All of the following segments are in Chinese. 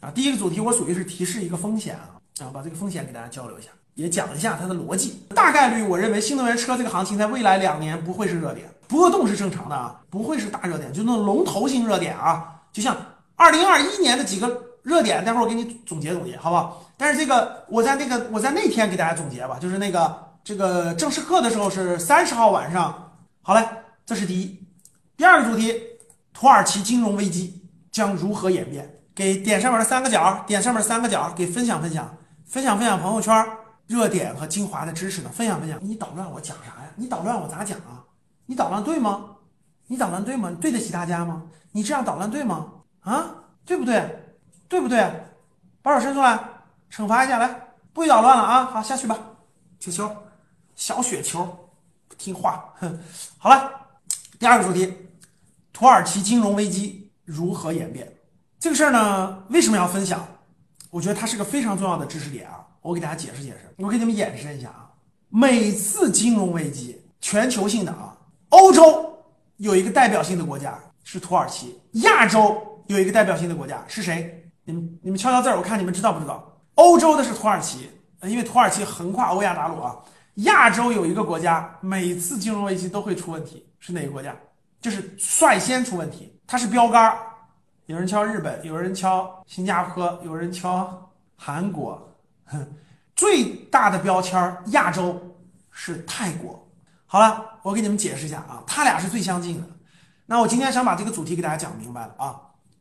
啊。第一个主题我属于是提示一个风险啊，啊，把这个风险给大家交流一下，也讲一下它的逻辑。大概率我认为新能源车这个行情在未来两年不会是热点，波动是正常的啊，不会是大热点，就那种龙头型热点啊，就像二零二一年的几个热点，待会儿我给你总结总结，好不好？但是这个我在那个我在那天给大家总结吧，就是那个这个正式课的时候是三十号晚上。好嘞，这是第一。第二个主题，土耳其金融危机将如何演变？给点上面的三个角，点上面三个角，给分享分享，分享分享朋友圈热点和精华的知识呢？分享分享。你捣乱我讲啥呀？你捣乱我咋讲啊？你捣乱对吗？你捣乱对吗？你对得起大家吗？你这样捣乱对吗？啊，对不对？对不对？把手伸出来，惩罚一下，来，不许捣乱了啊！好，下去吧。球球，小雪球不。听话，哼，好了，第二个主题，土耳其金融危机如何演变？这个事儿呢，为什么要分享？我觉得它是个非常重要的知识点啊！我给大家解释解释，我给你们演示一下啊。每次金融危机，全球性的啊，欧洲有一个代表性的国家是土耳其，亚洲有一个代表性的国家是谁？你们你们敲敲字儿，我看你们知道不知道？欧洲的是土耳其，因为土耳其横跨欧亚大陆啊。亚洲有一个国家，每次金融危机都会出问题，是哪个国家？就是率先出问题，它是标杆儿。有人敲日本，有人敲新加坡，有人敲韩国，哼，最大的标签儿，亚洲是泰国。好了，我给你们解释一下啊，他俩是最相近的。那我今天想把这个主题给大家讲明白了啊，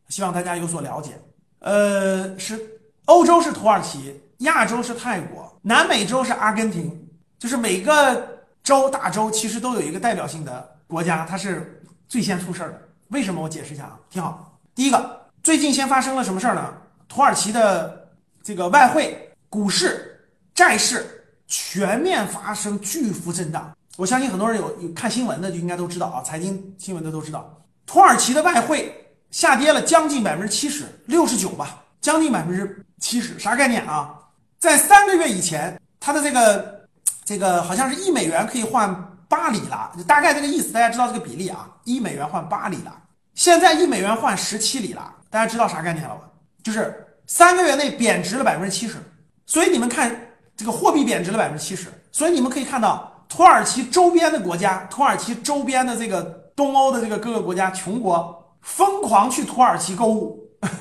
希望大家有所了解。呃，是欧洲是土耳其，亚洲是泰国，南美洲是阿根廷。就是每个州大洲其实都有一个代表性的国家，它是最先出事儿的。为什么？我解释一下啊，听好。第一个，最近先发生了什么事儿呢？土耳其的这个外汇、股市、债市全面发生巨幅震荡。我相信很多人有有看新闻的就应该都知道啊，财经新闻的都知道，土耳其的外汇下跌了将近百分之七十，六十九吧，将近百分之七十，啥概念啊？在三个月以前，它的这个。这个好像是一美元可以换八里拉，大概这个意思，大家知道这个比例啊？一美元换八里拉，现在一美元换十七里拉，大家知道啥概念了吧？就是三个月内贬值了百分之七十。所以你们看，这个货币贬值了百分之七十，所以你们可以看到，土耳其周边的国家，土耳其周边的这个东欧的这个各个国家穷国，疯狂去土耳其购物。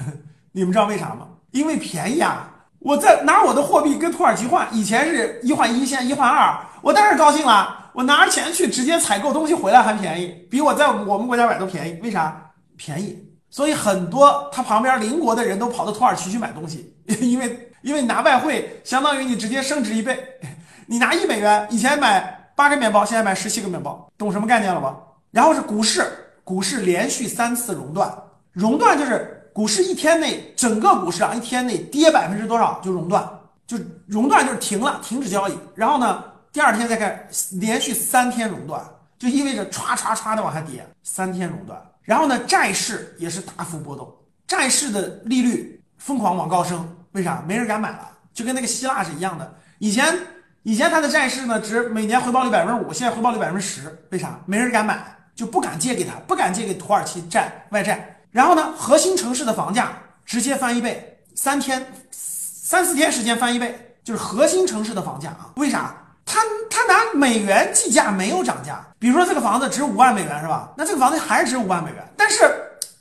你们知道为啥吗？因为便宜啊。我在拿我的货币跟土耳其换，以前是一换一，现在一换二，我当然高兴了。我拿着钱去直接采购东西回来还便宜，比我在我们国家买都便宜。为啥？便宜。所以很多他旁边邻国的人都跑到土耳其去买东西，因为因为拿外汇相当于你直接升值一倍。你拿一美元，以前买八个面包，现在买十七个面包，懂什么概念了吧？然后是股市，股市连续三次熔断，熔断就是。股市一天内，整个股市啊，一天内跌百分之多少就熔断，就熔断就是停了，停止交易。然后呢，第二天再开，连续三天熔断，就意味着歘歘歘的往下跌，三天熔断。然后呢，债市也是大幅波动，债市的利率疯狂往高升，为啥？没人敢买了，就跟那个希腊是一样的。以前以前它的债市呢，值每年回报率百分之五，现在回报率百分之十，为啥？没人敢买，就不敢借给他，不敢借给土耳其债外债。然后呢，核心城市的房价直接翻一倍，三天、三四天时间翻一倍，就是核心城市的房价啊？为啥？他他拿美元计价没有涨价，比如说这个房子值五万美元是吧？那这个房子还是值五万美元，但是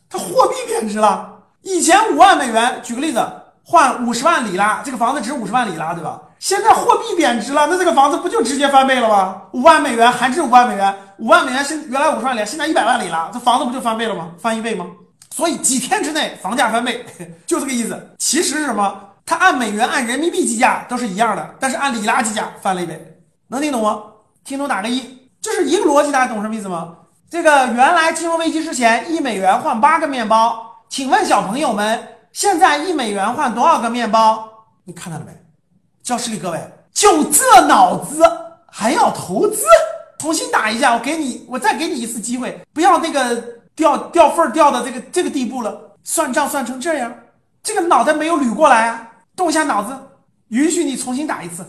它货币贬值了。以前五万美元，举个例子换五十万里拉，这个房子值五十万里拉，对吧？现在货币贬值了，那这个房子不就直接翻倍了吗？五万美元还值五万美元，五万美元现原来五十万里，现在一百万里拉，这房子不就翻倍了吗？翻一倍吗？所以几天之内房价翻倍，就这个意思。其实是什么？它按美元、按人民币计价都是一样的，但是按里拉计价翻了一倍。能听懂吗？听懂打个一，这是一个逻辑。大家懂什么意思吗？这个原来金融危机之前一美元换八个面包，请问小朋友们，现在一美元换多少个面包？你看到了没？教室里各位，就这脑子还要投资？重新打一下，我给你，我再给你一次机会，不要那个。掉掉份儿掉到这个这个地步了，算账算成这样，这个脑袋没有捋过来啊！动一下脑子，允许你重新打一次。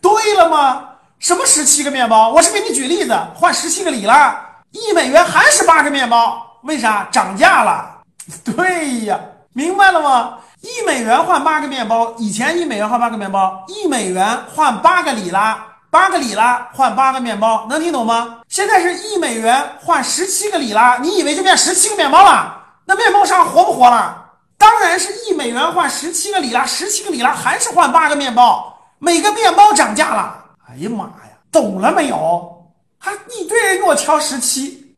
对了吗？什么十七个面包？我是给你举例子，换十七个里拉，一美元还是八个面包？为啥涨价了？对呀，明白了吗？一美元换八个面包，以前一美元换八个面包，一美元换八个里拉，八个里拉换八个面包，能听懂吗？现在是一美元换十七个里拉，你以为就变十七个面包了？那面包商活不活了？当然是一美元换十七个里拉，十七个里拉还是换八个面包，每个面包涨价了。哎呀妈呀，懂了没有？还一堆人给我挑十七，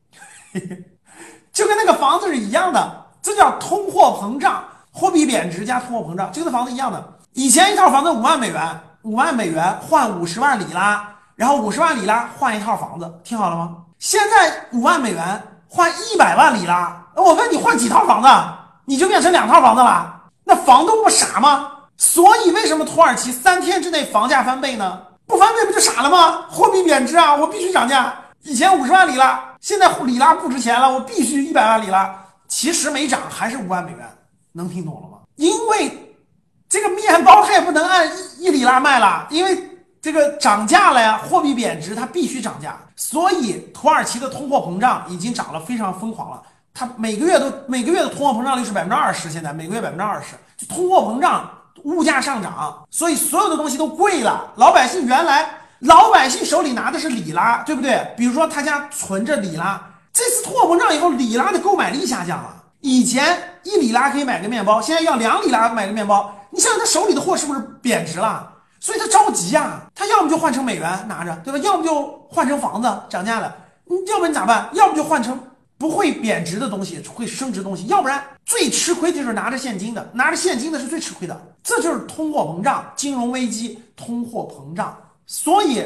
就跟那个房子是一样的，这叫通货膨胀，货币贬值加通货膨胀，就跟那房子一样的。以前一套房子五万美元，五万美元换五十万里拉，然后五十万里拉换一套房子，听好了吗？现在五万美元换一百万里拉，我问你换几套房子，你就变成两套房子了？那房东不傻吗？所以为什么土耳其三天之内房价翻倍呢？不翻倍不就傻了吗？货币贬值啊，我必须涨价。以前五十万里拉，现在里拉不值钱了，我必须一百万里拉。其实没涨，还是五万美元，能听懂了吗？因为这个面包它也不能按一一里拉卖了，因为这个涨价了呀，货币贬值，它必须涨价。所以土耳其的通货膨胀已经涨了非常疯狂了，它每个月都每个月的通货膨胀率是百分之二十，现在每个月百分之二十，就通货膨胀。物价上涨，所以所有的东西都贵了。老百姓原来老百姓手里拿的是里拉，对不对？比如说他家存着里拉，这次通货膨胀以后，里拉的购买力下降了。以前一里拉可以买个面包，现在要两里拉买个面包。你想想他手里的货是不是贬值了？所以他着急呀，他要么就换成美元拿着，对吧？要么就换成房子涨价了，你要不然你咋办？要不就换成。不会贬值的东西会升值东西，要不然最吃亏就是拿着现金的，拿着现金的是最吃亏的。这就是通货膨胀、金融危机、通货膨胀。所以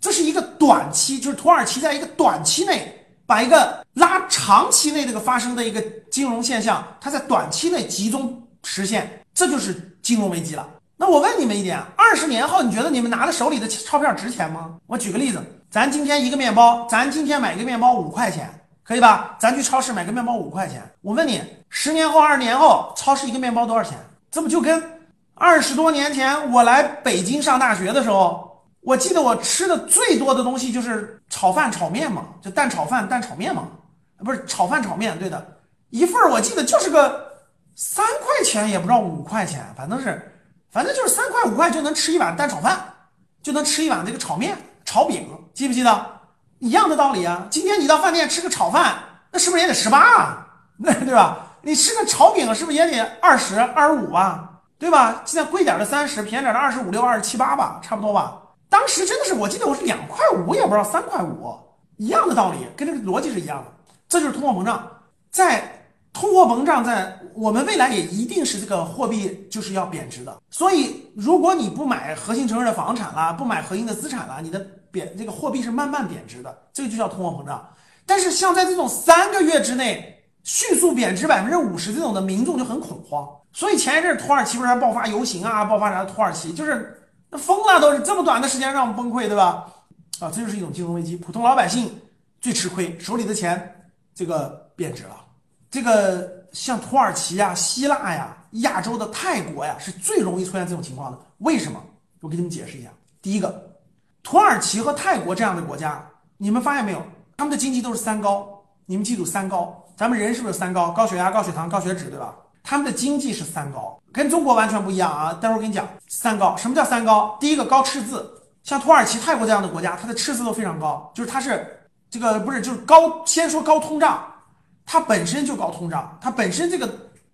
这是一个短期，就是土耳其在一个短期内把一个拉长期内这个发生的一个金融现象，它在短期内集中实现，这就是金融危机了。那我问你们一点：二十年后，你觉得你们拿的手里的钞票值钱吗？我举个例子，咱今天一个面包，咱今天买一个面包五块钱。可以吧？咱去超市买个面包五块钱。我问你，十年后、二十年后，超市一个面包多少钱？这不就跟二十多年前我来北京上大学的时候，我记得我吃的最多的东西就是炒饭、炒面嘛，就蛋炒饭、蛋炒面嘛，不是炒饭、炒面，对的，一份我记得就是个三块钱，也不知道五块钱，反正是，反正就是三块五块就能吃一碗蛋炒饭，就能吃一碗这个炒面、炒饼，记不记得？一样的道理啊！今天你到饭店吃个炒饭，那是不是也得十八啊？那对吧？你吃个炒饼是不是也得二十二十五啊？对吧？现在贵点的三十，便宜点的二十五六、二十七八吧，差不多吧。当时真的是，我记得我是两块五，也不知道三块五，一样的道理，跟这个逻辑是一样的。这就是通货膨胀，在通货膨胀，在我们未来也一定是这个货币就是要贬值的。所以，如果你不买核心城市的房产啦，不买核心的资产啦，你的。贬这个货币是慢慢贬值的，这个就叫通货膨胀。但是像在这种三个月之内迅速贬值百分之五十这种的，民众就很恐慌。所以前一阵土耳其不是还爆发游行啊，爆发啥？土耳其就是那疯了，都是这么短的时间让我们崩溃，对吧？啊，这就是一种金融危机，普通老百姓最吃亏，手里的钱这个贬值了。这个像土耳其呀、希腊呀、亚洲的泰国呀，是最容易出现这种情况的。为什么？我给你们解释一下。第一个。土耳其和泰国这样的国家，你们发现没有？他们的经济都是三高。你们记住三高。咱们人是不是三高？高血压、高血糖、高血脂，对吧？他们的经济是三高，跟中国完全不一样啊！待会儿我跟你讲三高。什么叫三高？第一个高赤字，像土耳其、泰国这样的国家，它的赤字都非常高，就是它是这个不是就是高。先说高通胀，它本身就高通胀，它本身这个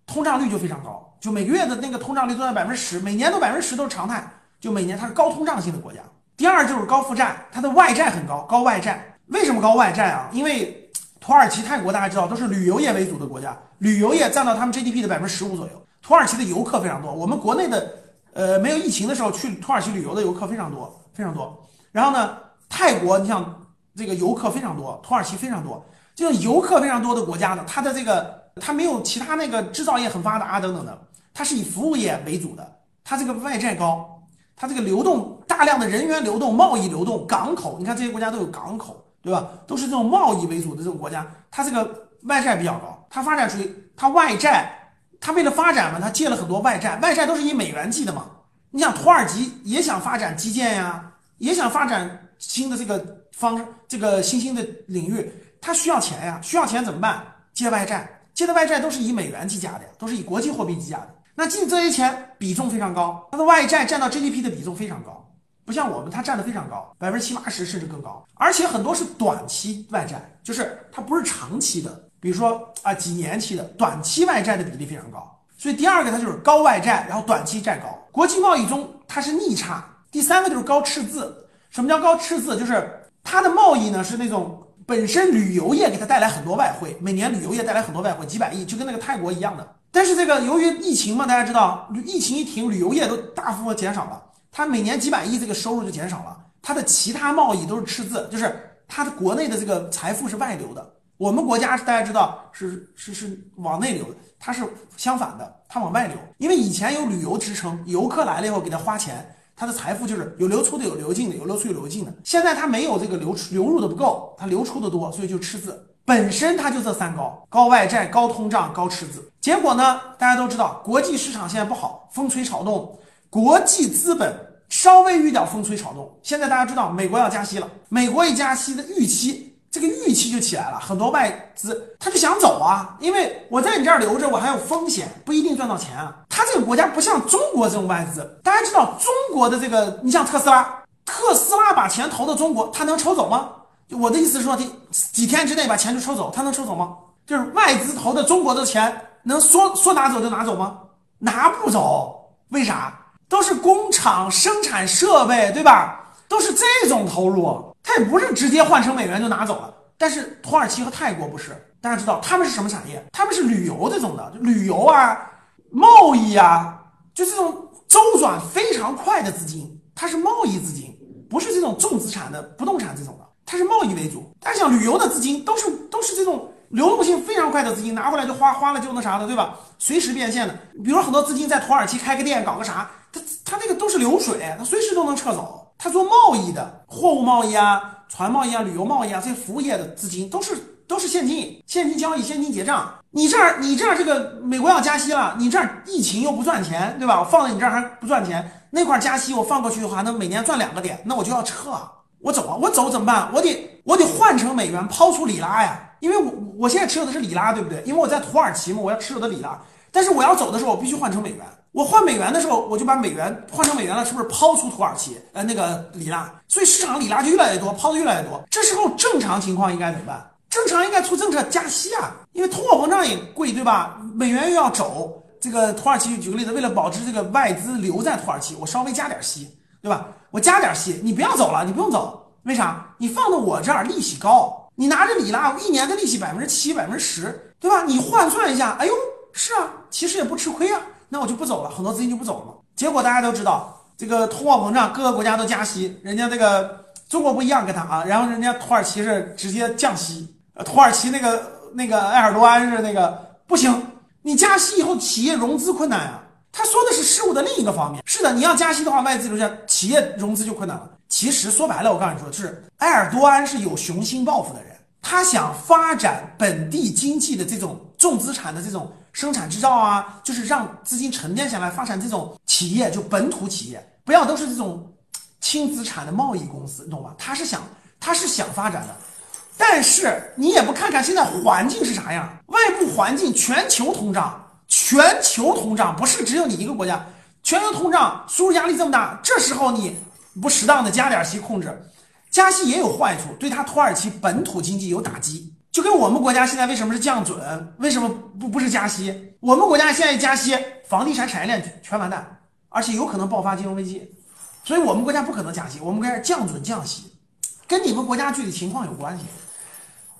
通胀率就非常高，就每个月的那个通胀率都在百分之十，每年都百分之十都是常态，就每年它是高通胀性的国家。第二就是高负债，它的外债很高，高外债。为什么高外债啊？因为土耳其、泰国大家知道都是旅游业为主的国家，旅游业占到他们 GDP 的百分之十五左右。土耳其的游客非常多，我们国内的呃没有疫情的时候去土耳其旅游的游客非常多，非常多。然后呢，泰国你像这个游客非常多，土耳其非常多，就是游客非常多的国家呢，它的这个它没有其他那个制造业很发达等等的，它是以服务业为主的，它这个外债高。它这个流动大量的人员流动、贸易流动、港口，你看这些国家都有港口，对吧？都是这种贸易为主的这种国家，它这个外债比较高，它发展出去，它外债，它为了发展嘛，它借了很多外债，外债都是以美元计的嘛。你想土耳其也想发展基建呀，也想发展新的这个方这个新兴的领域，它需要钱呀，需要钱怎么办？借外债，借的外债都是以美元计价的，都是以国际货币计价的。那进这些钱比重非常高，它的外债占到 GDP 的比重非常高，不像我们，它占的非常高，百分之七八十甚至更高。而且很多是短期外债，就是它不是长期的，比如说啊几年期的，短期外债的比例非常高。所以第二个它就是高外债，然后短期债高。国际贸易中它是逆差。第三个就是高赤字。什么叫高赤字？就是它的贸易呢是那种本身旅游业给它带来很多外汇，每年旅游业带来很多外汇，几百亿，就跟那个泰国一样的。但是这个由于疫情嘛，大家知道，疫情一停，旅游业都大幅减少了，它每年几百亿这个收入就减少了，它的其他贸易都是赤字，就是它的国内的这个财富是外流的。我们国家大家知道是是是往内流的，它是相反的，它往外流，因为以前有旅游支撑，游客来了以后给他花钱。它的财富就是有流出的，有流进的，有流出有流进的。现在它没有这个流出流入的不够，它流出的多，所以就赤字。本身它就这三高：高外债、高通胀、高赤字。结果呢，大家都知道，国际市场现在不好，风吹草动，国际资本稍微遇到风吹草动。现在大家知道，美国要加息了，美国一加息的预期。这个预期就起来了，很多外资他就想走啊，因为我在你这儿留着，我还有风险，不一定赚到钱啊。他这个国家不像中国这种外资，大家知道中国的这个，你像特斯拉，特斯拉把钱投到中国，他能抽走吗？我的意思是说，几几天之内把钱就抽走，他能抽走吗？就是外资投的中国的钱，能说说拿走就拿走吗？拿不走，为啥？都是工厂生产设备，对吧？都是这种投入。它也不是直接换成美元就拿走了，但是土耳其和泰国不是，大家知道他们是什么产业？他们是旅游这种的，就旅游啊、贸易啊，就这种周转非常快的资金，它是贸易资金，不是这种重资产的不动产这种的，它是贸易为主。大家想，旅游的资金都是都是这种流动性非常快的资金，拿回来就花，花了就那啥的，对吧？随时变现的。比如很多资金在土耳其开个店，搞个啥，它它那个都是流水，它随时都能撤走。他做贸易的，货物贸易啊、船贸易啊、旅游贸易啊，这些服务业的资金都是都是现金，现金交易、现金结账。你这儿你这儿这个美国要加息了，你这儿疫情又不赚钱，对吧？我放在你这儿还不赚钱，那块加息我放过去的话，那每年赚两个点，那我就要撤，我走啊，我走怎么办？我得我得换成美元，抛出里拉呀，因为我我现在持有的是里拉，对不对？因为我在土耳其嘛，我要持有的里拉，但是我要走的时候，我必须换成美元。我换美元的时候，我就把美元换成美元了，是不是抛出土耳其？呃，那个里拉，所以市场里拉就越来越多，抛的越来越多。这时候正常情况应该怎么办？正常应该出政策加息啊，因为通货膨胀也贵，对吧？美元又要走，这个土耳其举个例子，为了保持这个外资留在土耳其，我稍微加点息，对吧？我加点息，你不要走了，你不用走，为啥？你放到我这儿利息高，你拿着里拉，一年的利息百分之七、百分之十，对吧？你换算一下，哎呦，是啊，其实也不吃亏啊。那我就不走了，很多资金就不走了嘛。结果大家都知道，这个通货膨胀，各个国家都加息，人家这个中国不一样，跟他啊，然后人家土耳其是直接降息，土耳其那个那个埃尔多安是那个不行，你加息以后企业融资困难啊。他说的是事物的另一个方面，是的，你要加息的话，外资留下企业融资就困难了。其实说白了，我告诉你说，就是埃尔多安是有雄心抱负的人，他想发展本地经济的这种重资产的这种。生产制造啊，就是让资金沉淀下来，发展这种企业，就本土企业，不要都是这种轻资产的贸易公司，你懂吧？他是想，他是想发展的，但是你也不看看现在环境是啥样，外部环境，全球通胀，全球通胀不是只有你一个国家，全球通胀，输入压力这么大，这时候你不适当的加点息控制，加息也有坏处，对他土耳其本土经济有打击。就跟我们国家现在为什么是降准，为什么不不是加息？我们国家现在加息，房地产产业链全完蛋，而且有可能爆发金融危机，所以我们国家不可能加息，我们国家降准降息，跟你们国家具体情况有关系。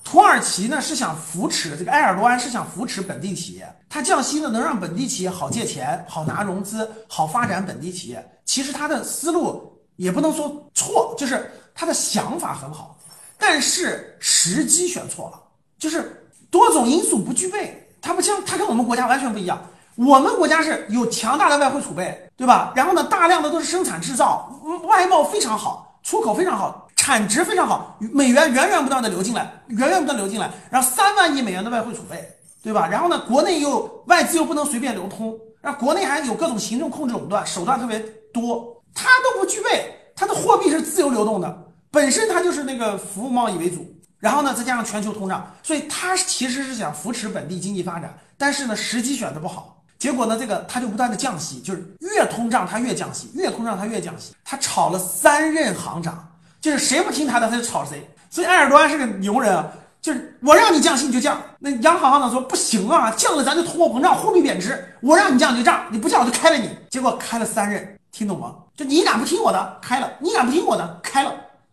土耳其呢是想扶持这个埃尔多安是想扶持本地企业，他降息呢能让本地企业好借钱、好拿融资、好发展本地企业。其实他的思路也不能说错，就是他的想法很好，但是时机选错了。就是多种因素不具备，它不像它跟我们国家完全不一样。我们国家是有强大的外汇储备，对吧？然后呢，大量的都是生产制造，外贸非常好，出口非常好，产值非常好，美元源源不断的流进来，源源不断流进来，然后三万亿美元的外汇储备，对吧？然后呢，国内又外资又不能随便流通，然后国内还有各种行政控制垄断手段特别多，它都不具备，它的货币是自由流动的，本身它就是那个服务贸易为主。然后呢再加上全球通胀，所以它其实是想扶持本地经济发展，但是呢时机选的不好，结果呢这个它就不断的降息，就是越通胀它越降息，越通胀它越降息，他炒了三任行长，就是谁不听他的他就炒谁，所以埃尔多安是个牛人啊。就是我让你降息你就降，那央行行长说不行啊，降了咱就通货膨胀，货币贬值。我让你降你就降，你不降我就开了你。结果开了三任，听懂吗？就你敢不听我的，开了；你敢不听我的，开了。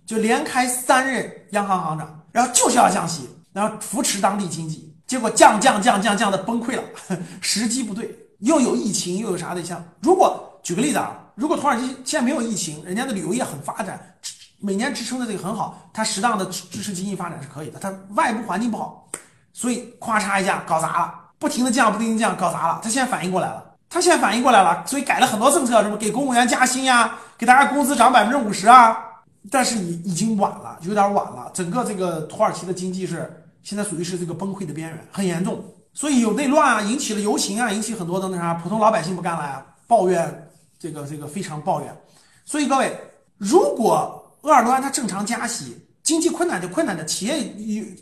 就连开三任央行行长，然后就是要降息，然后扶持当地经济。结果降降降降降的崩溃了，时机不对，又有疫情又有啥的。像如果举个例子啊，如果土耳其现在没有疫情，人家的旅游业很发展。每年支撑的这个很好，它适当的支持经济发展是可以的。它外部环境不好，所以咵嚓一下搞砸了，不停的降，不停的降，搞砸了。它现在反应过来了，他现在反应过来了，所以改了很多政策，什么给公务员加薪呀，给大家工资涨百分之五十啊。但是已已经晚了，有点晚了。整个这个土耳其的经济是现在属于是这个崩溃的边缘，很严重。所以有内乱啊，引起了游行啊，引起很多的那啥，普通老百姓不干了呀，抱怨这个这个非常抱怨。所以各位，如果鄂尔多安他正常加息，经济困难就困难的，企业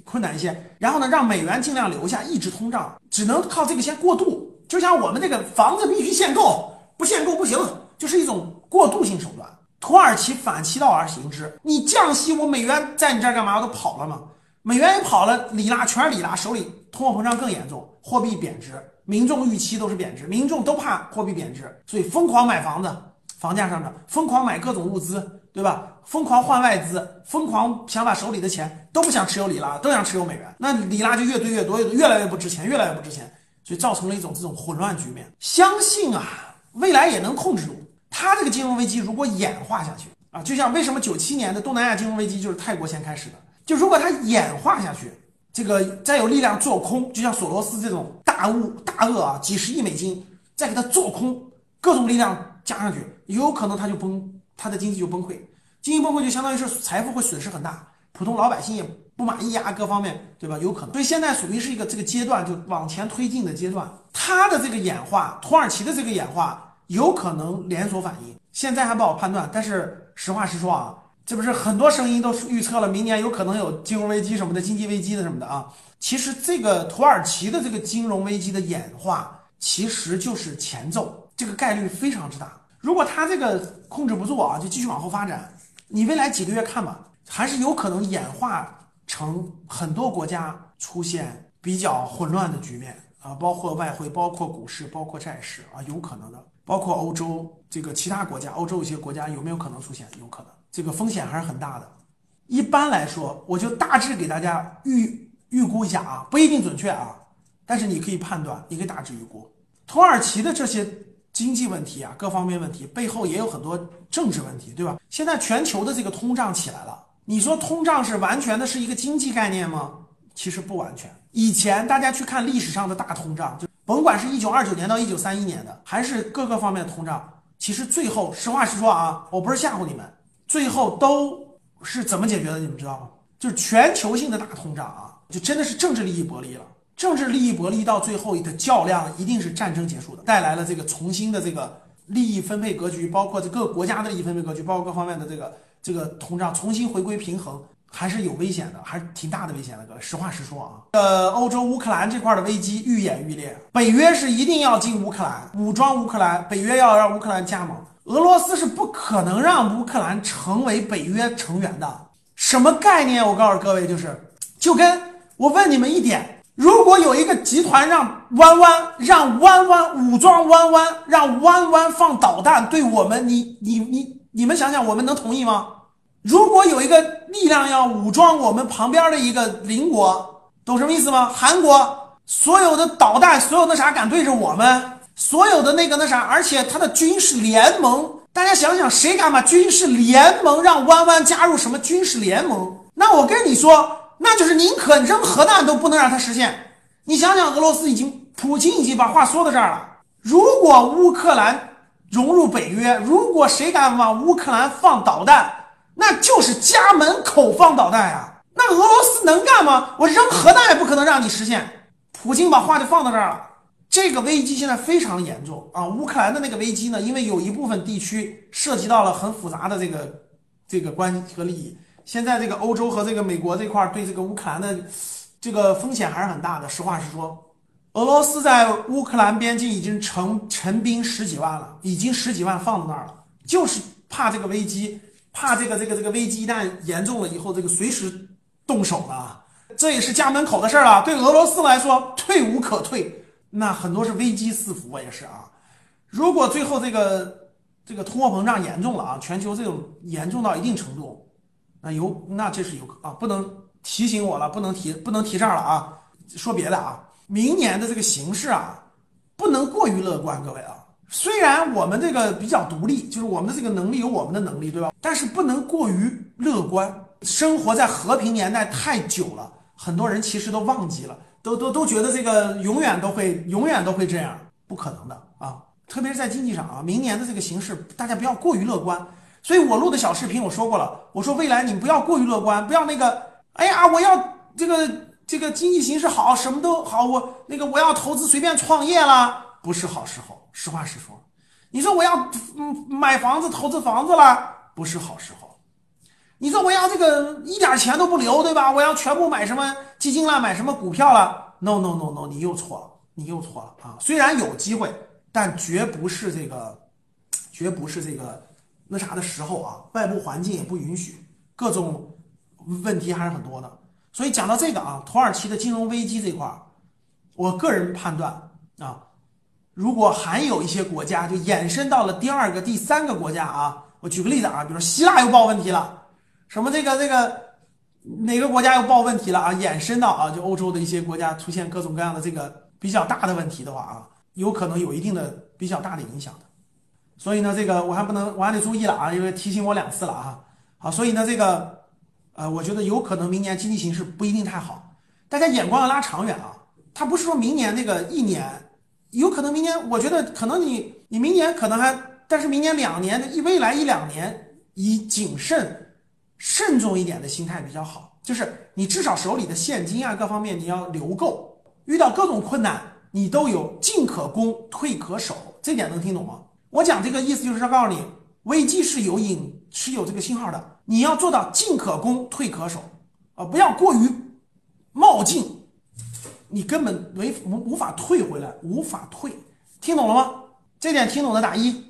困难一些，然后呢，让美元尽量留下，抑制通胀，只能靠这个先过渡。就像我们这个房子必须限购，不限购不行，就是一种过渡性手段。土耳其反其道而行之，你降息，我美元在你这儿干嘛？我都跑了嘛？美元也跑了，里拉全是里拉，手里通货膨胀更严重，货币贬值，民众预期都是贬值，民众都怕货币贬值，所以疯狂买房子，房价上涨，疯狂买各种物资。对吧？疯狂换外资，疯狂想把手里的钱都不想持有里拉，都想持有美元，那里拉就越堆越多，越来越不值钱，越来越不值钱，所以造成了一种这种混乱局面。相信啊，未来也能控制住。它这个金融危机如果演化下去啊，就像为什么九七年的东南亚金融危机就是泰国先开始的，就如果它演化下去，这个再有力量做空，就像索罗斯这种大物大鳄啊，几十亿美金再给它做空，各种力量加上去，有可能它就崩。它的经济就崩溃，经济崩溃就相当于是财富会损失很大，普通老百姓也不满意啊，各方面对吧？有可能，所以现在属于是一个这个阶段，就往前推进的阶段。它的这个演化，土耳其的这个演化有可能连锁反应，现在还不好判断。但是实话实说啊，这不是很多声音都预测了明年有可能有金融危机什么的，经济危机的什么的啊。其实这个土耳其的这个金融危机的演化，其实就是前奏，这个概率非常之大。如果他这个控制不住啊，就继续往后发展，你未来几个月看吧，还是有可能演化成很多国家出现比较混乱的局面啊，包括外汇，包括股市，包括债市啊，有可能的，包括欧洲这个其他国家，欧洲一些国家有没有可能出现？有可能，这个风险还是很大的。一般来说，我就大致给大家预预估一下啊，不一定准确啊，但是你可以判断，你可以大致预估土耳其的这些。经济问题啊，各方面问题背后也有很多政治问题，对吧？现在全球的这个通胀起来了，你说通胀是完全的是一个经济概念吗？其实不完全。以前大家去看历史上的大通胀，就甭管是一九二九年到一九三一年的，还是各个方面的通胀，其实最后实话实说啊，我不是吓唬你们，最后都是怎么解决的？你们知道吗？就是全球性的大通胀啊，就真的是政治利益博弈了。政治利益博弈到最后的较量，一定是战争结束的，带来了这个重新的这个利益分配格局，包括这各个国家的利益分配格局，包括各方面的这个这个通胀重新回归平衡，还是有危险的，还是挺大的危险的。各位，实话实说啊，呃，欧洲乌克兰这块的危机愈演愈烈，北约是一定要进乌克兰，武装乌克兰，北约要让乌克兰加盟，俄罗斯是不可能让乌克兰成为北约成员的，什么概念？我告诉各位，就是就跟我问你们一点。如果有一个集团让弯弯让弯弯武装弯弯让弯弯放导弹对我们，你你你你们想想，我们能同意吗？如果有一个力量要武装我们旁边的一个邻国，懂什么意思吗？韩国所有的导弹，所有的啥敢对着我们，所有的那个那啥，而且他的军事联盟，大家想想，谁敢把军事联盟让弯弯加入什么军事联盟？那我跟你说。那就是宁可扔核弹都不能让它实现。你想想，俄罗斯已经，普京已经把话说到这儿了。如果乌克兰融入北约，如果谁敢往乌克兰放导弹，那就是家门口放导弹呀。那俄罗斯能干吗？我扔核弹也不可能让你实现。普京把话就放到这儿了。这个危机现在非常严重啊！乌克兰的那个危机呢，因为有一部分地区涉及到了很复杂的这个这个关系和利益。现在这个欧洲和这个美国这块儿对这个乌克兰的这个风险还是很大的。实话实说，俄罗斯在乌克兰边境已经成陈兵十几万了，已经十几万放在那儿了，就是怕这个危机，怕这个这个这个危机一旦严重了以后，这个随时动手呢。这也是家门口的事儿了。对俄罗斯来说，退无可退，那很多是危机四伏也是啊。如果最后这个这个通货膨胀严重了啊，全球这种严重到一定程度，那有那这是有啊，不能提醒我了，不能提不能提这儿了啊。说别的啊，明年的这个形势啊，不能过于乐观，各位啊。虽然我们这个比较独立，就是我们的这个能力有我们的能力，对吧？但是不能过于乐观。生活在和平年代太久了，很多人其实都忘记了，都都都觉得这个永远都会永远都会这样，不可能的啊！特别是在经济上啊，明年的这个形势，大家不要过于乐观。所以我录的小视频我说过了，我说未来你不要过于乐观，不要那个，哎呀，我要这个这个经济形势好，什么都好，我那个我要投资随便创业了，不是好时候。实话实说，你说我要嗯买房子投资房子了，不是好时候。你说我要这个一点钱都不留，对吧？我要全部买什么基金了，买什么股票了？No No No No，你又错了，你又错了啊！虽然有机会，但绝不是这个，绝不是这个那啥的时候啊！外部环境也不允许，各种问题还是很多的。所以讲到这个啊，土耳其的金融危机这块儿，我个人判断啊，如果还有一些国家就延伸到了第二个、第三个国家啊，我举个例子啊，比如说希腊又爆问题了。什么这个这个哪个国家又爆问题了啊？延伸到啊，就欧洲的一些国家出现各种各样的这个比较大的问题的话啊，有可能有一定的比较大的影响的。所以呢，这个我还不能，我还得注意了啊，因为提醒我两次了啊。好，所以呢，这个呃，我觉得有可能明年经济形势不一定太好。大家眼光要拉长远啊，它不是说明年那个一年，有可能明年，我觉得可能你你明年可能还，但是明年两年的一未来一两年以谨慎。慎重一点的心态比较好，就是你至少手里的现金啊，各方面你要留够，遇到各种困难你都有进可攻退可守，这点能听懂吗？我讲这个意思就是要告诉你，危机是有影是有这个信号的，你要做到进可攻退可守啊，不要过于冒进，你根本没无无法退回来，无法退，听懂了吗？这点听懂的打一。